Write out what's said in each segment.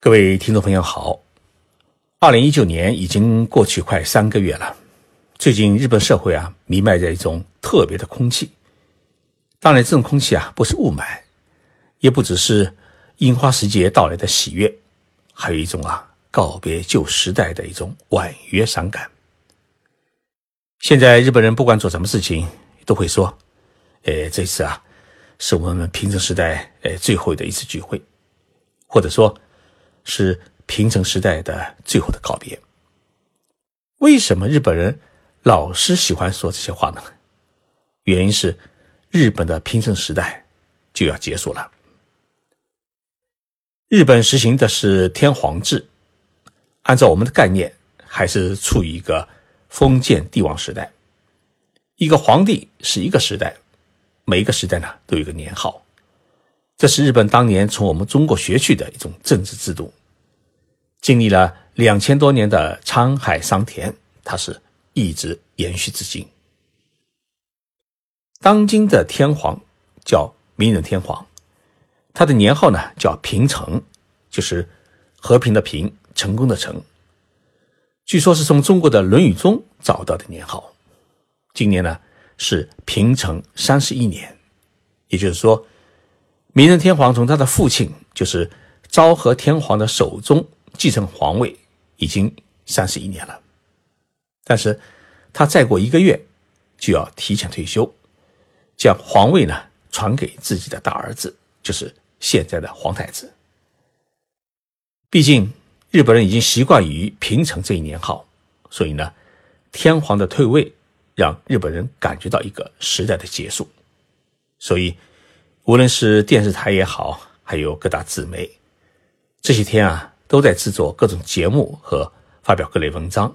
各位听众朋友好，二零一九年已经过去快三个月了。最近日本社会啊，弥漫着一种特别的空气。当然，这种空气啊，不是雾霾，也不只是樱花时节到来的喜悦，还有一种啊，告别旧时代的一种婉约伤感。现在日本人不管做什么事情，都会说：“呃，这次啊，是我们平成时代呃最后的一次聚会，或者说。”是平成时代的最后的告别。为什么日本人老是喜欢说这些话呢？原因是日本的平成时代就要结束了。日本实行的是天皇制，按照我们的概念，还是处于一个封建帝王时代。一个皇帝是一个时代，每一个时代呢都有一个年号。这是日本当年从我们中国学去的一种政治制度。经历了两千多年的沧海桑田，它是一直延续至今。当今的天皇叫明仁天皇，他的年号呢叫平成，就是和平的平，成功的成。据说是从中国的《论语》中找到的年号。今年呢是平成三十一年，也就是说，明仁天皇从他的父亲就是昭和天皇的手中。继承皇位已经三十一年了，但是他再过一个月就要提前退休，将皇位呢传给自己的大儿子，就是现在的皇太子。毕竟日本人已经习惯于平成这一年号，所以呢，天皇的退位让日本人感觉到一个时代的结束。所以，无论是电视台也好，还有各大纸媒，这些天啊。都在制作各种节目和发表各类文章，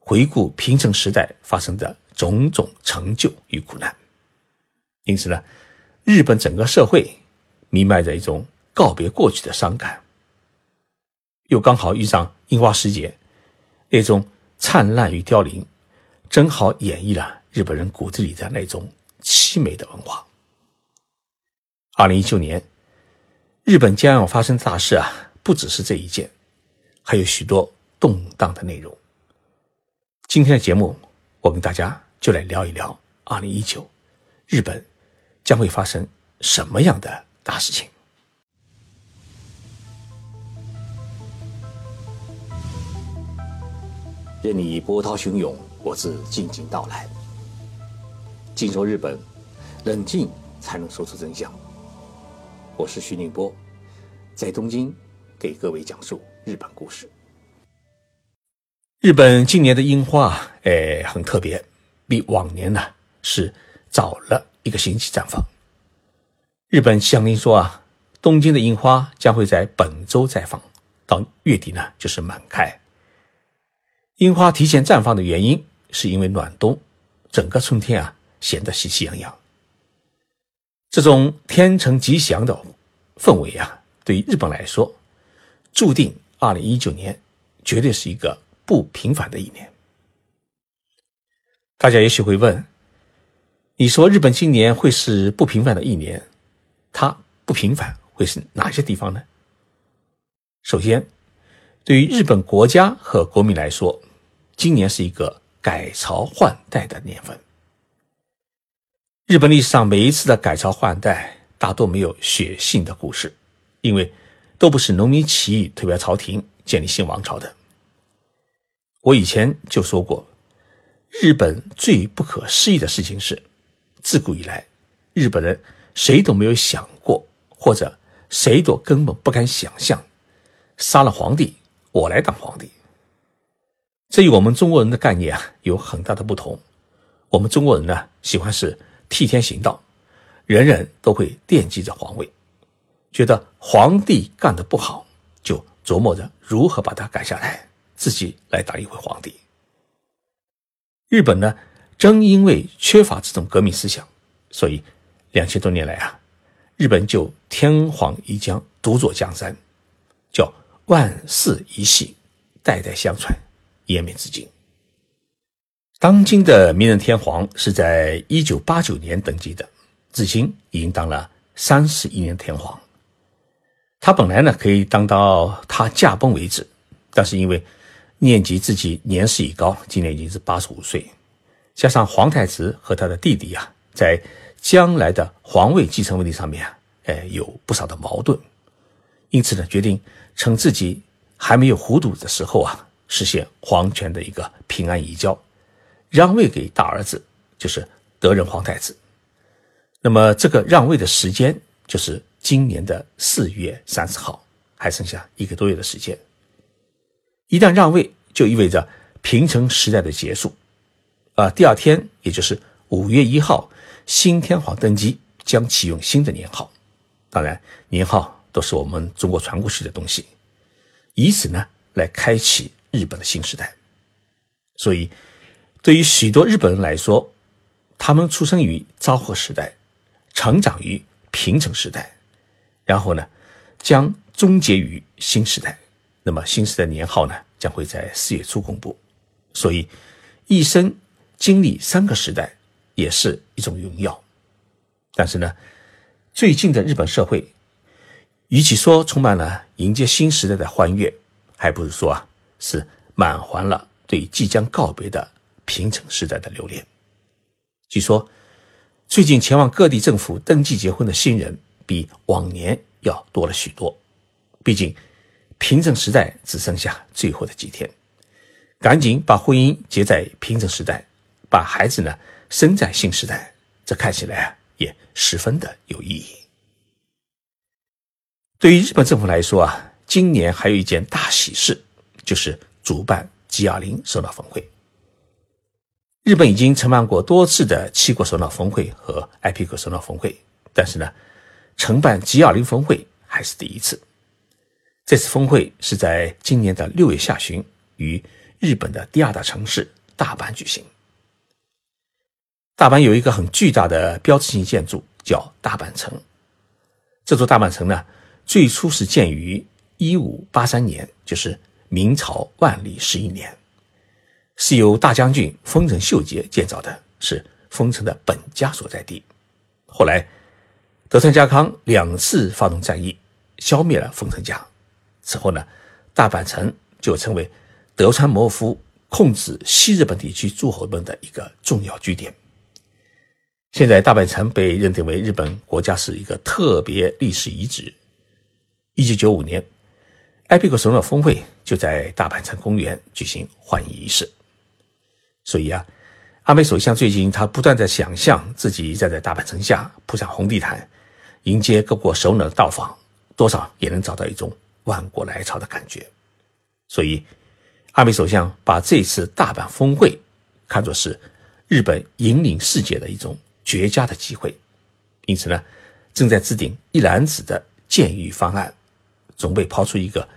回顾平成时代发生的种种成就与苦难。因此呢，日本整个社会弥漫着一种告别过去的伤感。又刚好遇上樱花时节，那种灿烂与凋零，正好演绎了日本人骨子里的那种凄美的文化。二零一九年，日本将要发生大事啊！不只是这一件，还有许多动荡的内容。今天的节目，我跟大家就来聊一聊二零一九日本将会发生什么样的大事情。任你波涛汹涌，我自静静到来。静说日本，冷静才能说出真相。我是徐宁波，在东京。给各位讲述日本故事。日本今年的樱花，哎，很特别，比往年呢是早了一个星期绽放。日本气象厅说啊，东京的樱花将会在本周绽放，到月底呢就是满开。樱花提前绽放的原因，是因为暖冬，整个春天啊显得喜气洋洋。这种天成吉祥的氛围啊，对于日本来说。注定，二零一九年绝对是一个不平凡的一年。大家也许会问：你说日本今年会是不平凡的一年，它不平凡会是哪些地方呢？首先，对于日本国家和国民来说，今年是一个改朝换代的年份。日本历史上每一次的改朝换代，大多没有血腥的故事，因为。都不是农民起义推翻朝廷建立新王朝的。我以前就说过，日本最不可思议的事情是，自古以来，日本人谁都没有想过，或者谁都根本不敢想象，杀了皇帝，我来当皇帝。这与我们中国人的概念啊有很大的不同。我们中国人呢，喜欢是替天行道，人人都会惦记着皇位。觉得皇帝干的不好，就琢磨着如何把他改下来，自己来当一回皇帝。日本呢，正因为缺乏这种革命思想，所以两千多年来啊，日本就天皇一将独坐江山，叫万世一系，代代相传，延绵至今。当今的明仁天皇是在一九八九年登基的，至今已经当了三十一年天皇。他本来呢可以当到他驾崩为止，但是因为念及自己年事已高，今年已经是八十五岁，加上皇太子和他的弟弟啊，在将来的皇位继承问题上面啊，哎有不少的矛盾，因此呢决定趁自己还没有糊涂的时候啊，实现皇权的一个平安移交，让位给大儿子，就是德仁皇太子。那么这个让位的时间就是。今年的四月三十号，还剩下一个多月的时间。一旦让位，就意味着平成时代的结束。啊，第二天，也就是五月一号，新天皇登基，将启用新的年号。当然，年号都是我们中国传过去的东西，以此呢来开启日本的新时代。所以，对于许多日本人来说，他们出生于昭和时代，成长于平成时代。然后呢，将终结于新时代。那么新时代年号呢，将会在四月初公布。所以，一生经历三个时代，也是一种荣耀。但是呢，最近的日本社会，与其说充满了迎接新时代的欢悦，还不如说啊，是满怀了对即将告别的平成时代的留恋。据说，最近前往各地政府登记结婚的新人。比往年要多了许多，毕竟平成时代只剩下最后的几天，赶紧把婚姻结在平成时代，把孩子呢生在新时代，这看起来啊也十分的有意义。对于日本政府来说啊，今年还有一件大喜事，就是主办 G20 首脑峰会。日本已经承办过多次的七国首脑峰会和 IPC 首脑峰会，但是呢。承办 G20 峰会还是第一次。这次峰会是在今年的六月下旬于日本的第二大城市大阪举行。大阪有一个很巨大的标志性建筑，叫大阪城。这座大阪城呢，最初是建于1583年，就是明朝万历十一年，是由大将军丰臣秀吉建造的，是丰臣的本家所在地。后来。德川家康两次发动战役，消灭了丰臣家。此后呢，大阪城就成为德川谋夫控制西日本地区诸侯们的一个重要据点。现在，大阪城被认定为日本国家是一个特别历史遗址。一九九五年，埃比克首脑峰会就在大阪城公园举行欢迎仪式。所以啊，安倍首相最近他不断在想象自己站在大阪城下铺上红地毯。迎接各国首脑的到访，多少也能找到一种万国来朝的感觉。所以，安倍首相把这次大阪峰会看作是日本引领世界的一种绝佳的机会。因此呢，正在制定一揽子的建议方案，准备抛出一个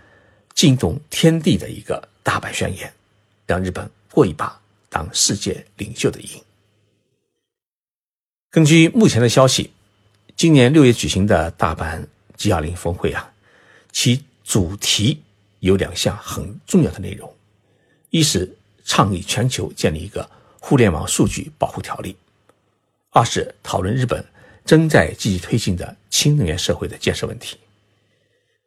惊动天地的一个大阪宣言，让日本过一把当世界领袖的瘾。根据目前的消息。今年六月举行的大阪 G20 峰会啊，其主题有两项很重要的内容：一是倡议全球建立一个互联网数据保护条例；二是讨论日本正在积极推进的氢能源社会的建设问题。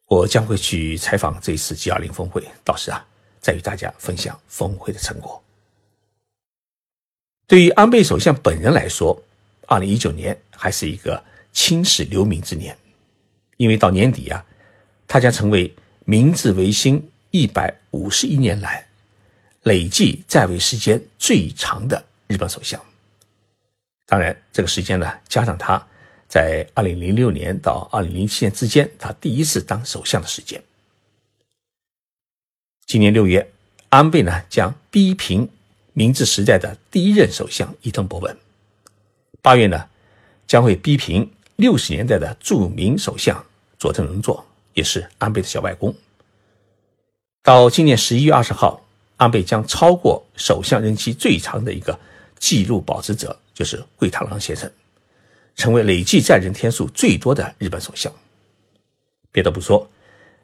我将会去采访这一次 G20 峰会，到时啊，再与大家分享峰会的成果。对于安倍首相本人来说，二零一九年还是一个。青史留名之年，因为到年底啊，他将成为明治维新一百五十一年来累计在位时间最长的日本首相。当然，这个时间呢，加上他在二零零六年到二零零七年之间，他第一次当首相的时间。今年六月，安倍呢将逼平明治时代的第一任首相伊藤博文。八月呢，将会逼平。六十年代的著名首相佐藤荣作也是安倍的小外公。到今年十一月二十号，安倍将超过首相任期最长的一个纪录保持者，就是桂太郎先生，成为累计在任天数最多的日本首相。别的不说，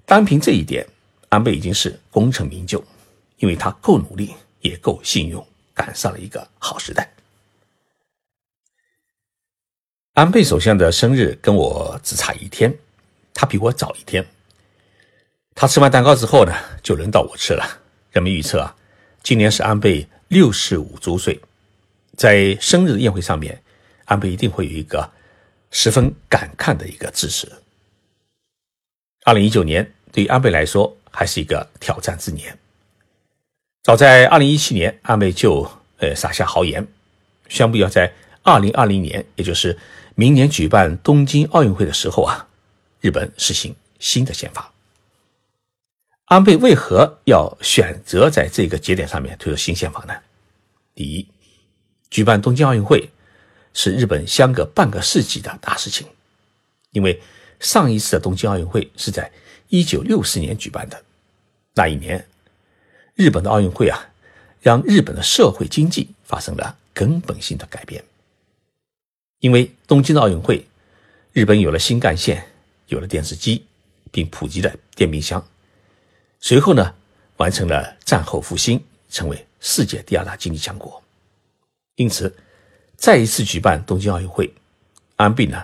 单凭这一点，安倍已经是功成名就，因为他够努力，也够幸运，赶上了一个好时代。安倍首相的生日跟我只差一天，他比我早一天，他吃完蛋糕之后呢，就轮到我吃了。人们预测啊，今年是安倍六十五周岁，在生日宴会上面，安倍一定会有一个十分感慨的一个致辞。二零一九年对于安倍来说还是一个挑战之年。早在二零一七年，安倍就呃撒下豪言，宣布要在二零二零年，也就是明年举办东京奥运会的时候啊，日本实行新的宪法。安倍为何要选择在这个节点上面推出新宪法呢？第一，举办东京奥运会是日本相隔半个世纪的大事情，因为上一次的东京奥运会是在一九六四年举办的，那一年，日本的奥运会啊，让日本的社会经济发生了根本性的改变。因为东京奥运会，日本有了新干线，有了电视机，并普及了电冰箱。随后呢，完成了战后复兴，成为世界第二大经济强国。因此，再一次举办东京奥运会，安倍呢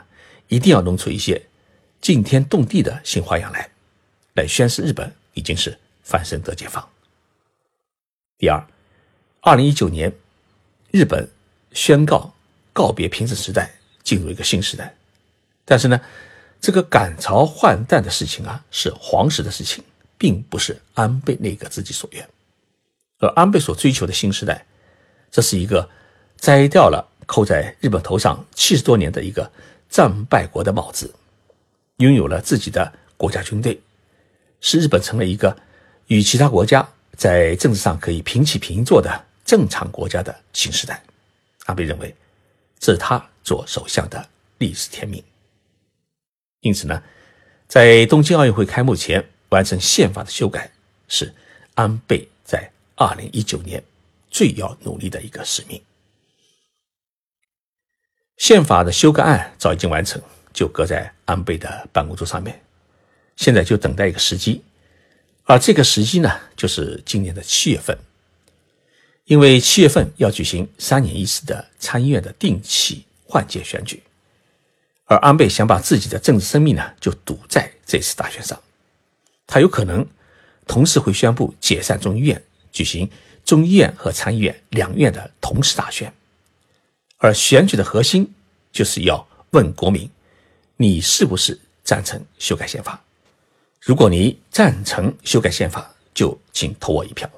一定要弄出一些惊天动地的新花样来，来宣示日本已经是翻身得解放。第二，二零一九年，日本宣告告别平成时代，进入一个新时代。但是呢，这个赶朝换代的事情啊，是皇室的事情。并不是安倍内阁自己所愿，而安倍所追求的新时代，这是一个摘掉了扣在日本头上七十多年的一个战败国的帽子，拥有了自己的国家军队，使日本成了一个与其他国家在政治上可以平起平坐的正常国家的新时代。安倍认为，是他做首相的历史天命。因此呢，在东京奥运会开幕前。完成宪法的修改是安倍在二零一九年最要努力的一个使命。宪法的修改案早已经完成，就搁在安倍的办公桌上面，现在就等待一个时机。而这个时机呢，就是今年的七月份，因为七月份要举行三年一次的参议院的定期换届选举，而安倍想把自己的政治生命呢，就赌在这次大选上。他有可能同时会宣布解散众议院，举行众议院和参议院两院的同时大选，而选举的核心就是要问国民：你是不是赞成修改宪法？如果你赞成修改宪法，就请投我一票。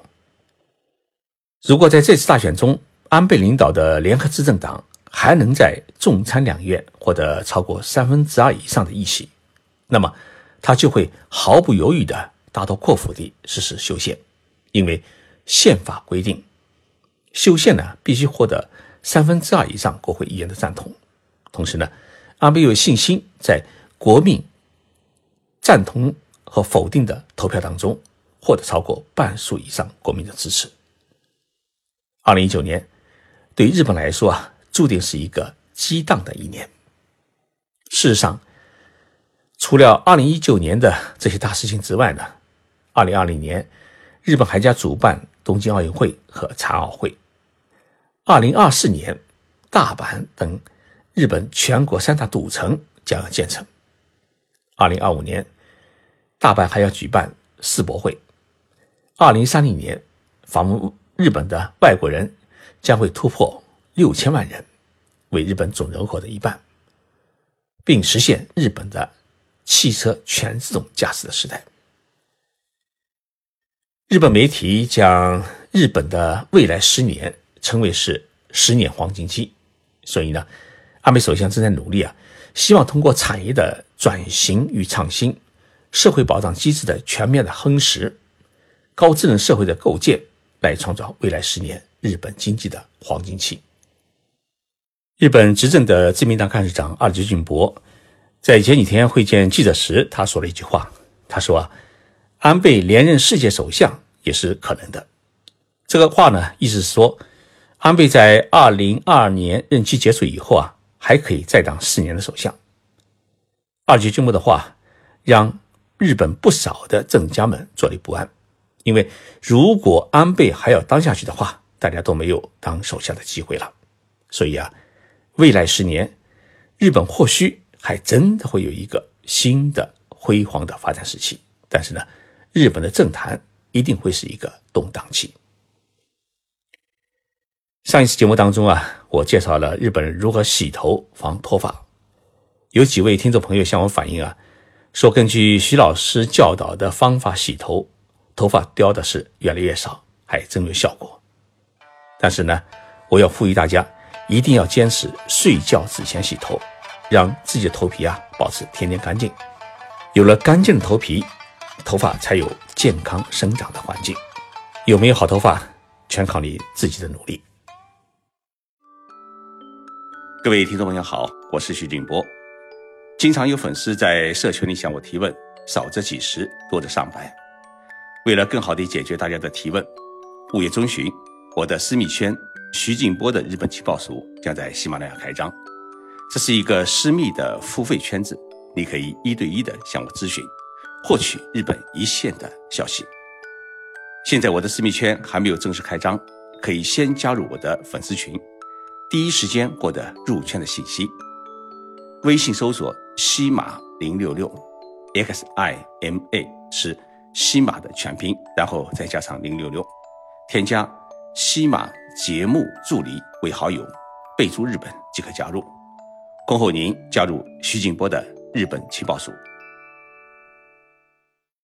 如果在这次大选中，安倍领导的联合执政党还能在众参两院获得超过三分之二以上的议席，那么。他就会毫不犹豫地大刀阔斧地实施修宪，因为宪法规定，修宪呢必须获得三分之二以上国会议员的赞同。同时呢，安倍有信心在国民赞同和否定的投票当中获得超过半数以上国民的支持。二零一九年对日本来说啊，注定是一个激荡的一年。事实上。除了二零一九年的这些大事情之外呢，二零二零年日本还将主办东京奥运会和残奥会。二零二四年，大阪等日本全国三大赌城将要建成。二零二五年，大阪还要举办世博会。二零三零年，访问日本的外国人将会突破六千万人，为日本总人口的一半，并实现日本的。汽车全自动驾驶的时代，日本媒体将日本的未来十年称为是十年黄金期。所以呢，安倍首相正在努力啊，希望通过产业的转型与创新、社会保障机制的全面的夯实、高智能社会的构建，来创造未来十年日本经济的黄金期。日本执政的自民党干事长二阶俊博。在前几天会见记者时，他说了一句话。他说：“啊，安倍连任世界首相也是可能的。”这个话呢，意思是说，安倍在二零二二年任期结束以后啊，还可以再当四年的首相。二阶俊博的话让日本不少的政治家们坐立不安，因为如果安倍还要当下去的话，大家都没有当首相的机会了。所以啊，未来十年，日本或许。还真的会有一个新的辉煌的发展时期，但是呢，日本的政坛一定会是一个动荡期。上一次节目当中啊，我介绍了日本人如何洗头防脱发，有几位听众朋友向我反映啊，说根据徐老师教导的方法洗头，头发掉的是越来越少，还真有效果。但是呢，我要呼吁大家一定要坚持睡觉之前洗头，让自己的头皮啊保持天天干净。有了干净的头皮，头发才有健康生长的环境。有没有好头发，全靠你自己的努力。各位听众朋友好，我是徐静波。经常有粉丝在社群里向我提问，少则几十，多则上百。为了更好地解决大家的提问，五月中旬，我的私密圈徐静波的日本情报署将在喜马拉雅开张。这是一个私密的付费圈子，你可以一对一的向我咨询，获取日本一线的消息。现在我的私密圈还没有正式开张，可以先加入我的粉丝群。第一时间获得入圈的信息。微信搜索“西马零六六 ”，X I M A 是西马的全拼，然后再加上零六六，添加西马节目助理为好友，备注日本即可加入。恭候您加入徐静波的日本情报署。